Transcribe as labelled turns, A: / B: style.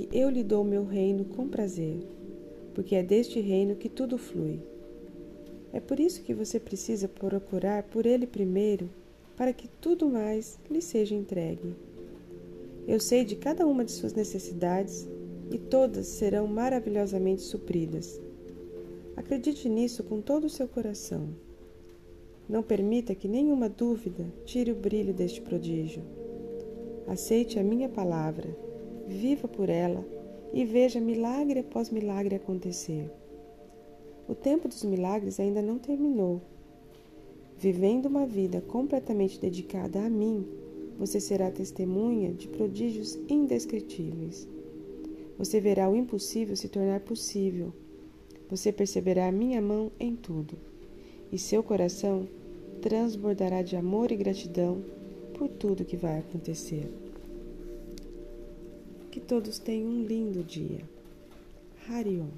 A: que eu lhe dou meu reino com prazer, porque é deste reino que tudo flui. É por isso que você precisa procurar por ele primeiro, para que tudo mais lhe seja entregue. Eu sei de cada uma de suas necessidades e todas serão maravilhosamente supridas. Acredite nisso com todo o seu coração. Não permita que nenhuma dúvida tire o brilho deste prodígio. Aceite a minha palavra, viva por ela e veja milagre após milagre acontecer. O tempo dos milagres ainda não terminou. Vivendo uma vida completamente dedicada a mim, você será testemunha de prodígios indescritíveis. Você verá o impossível se tornar possível. Você perceberá a minha mão em tudo. E seu coração transbordará de amor e gratidão por tudo que vai acontecer. Que todos tenham um lindo dia. Harion.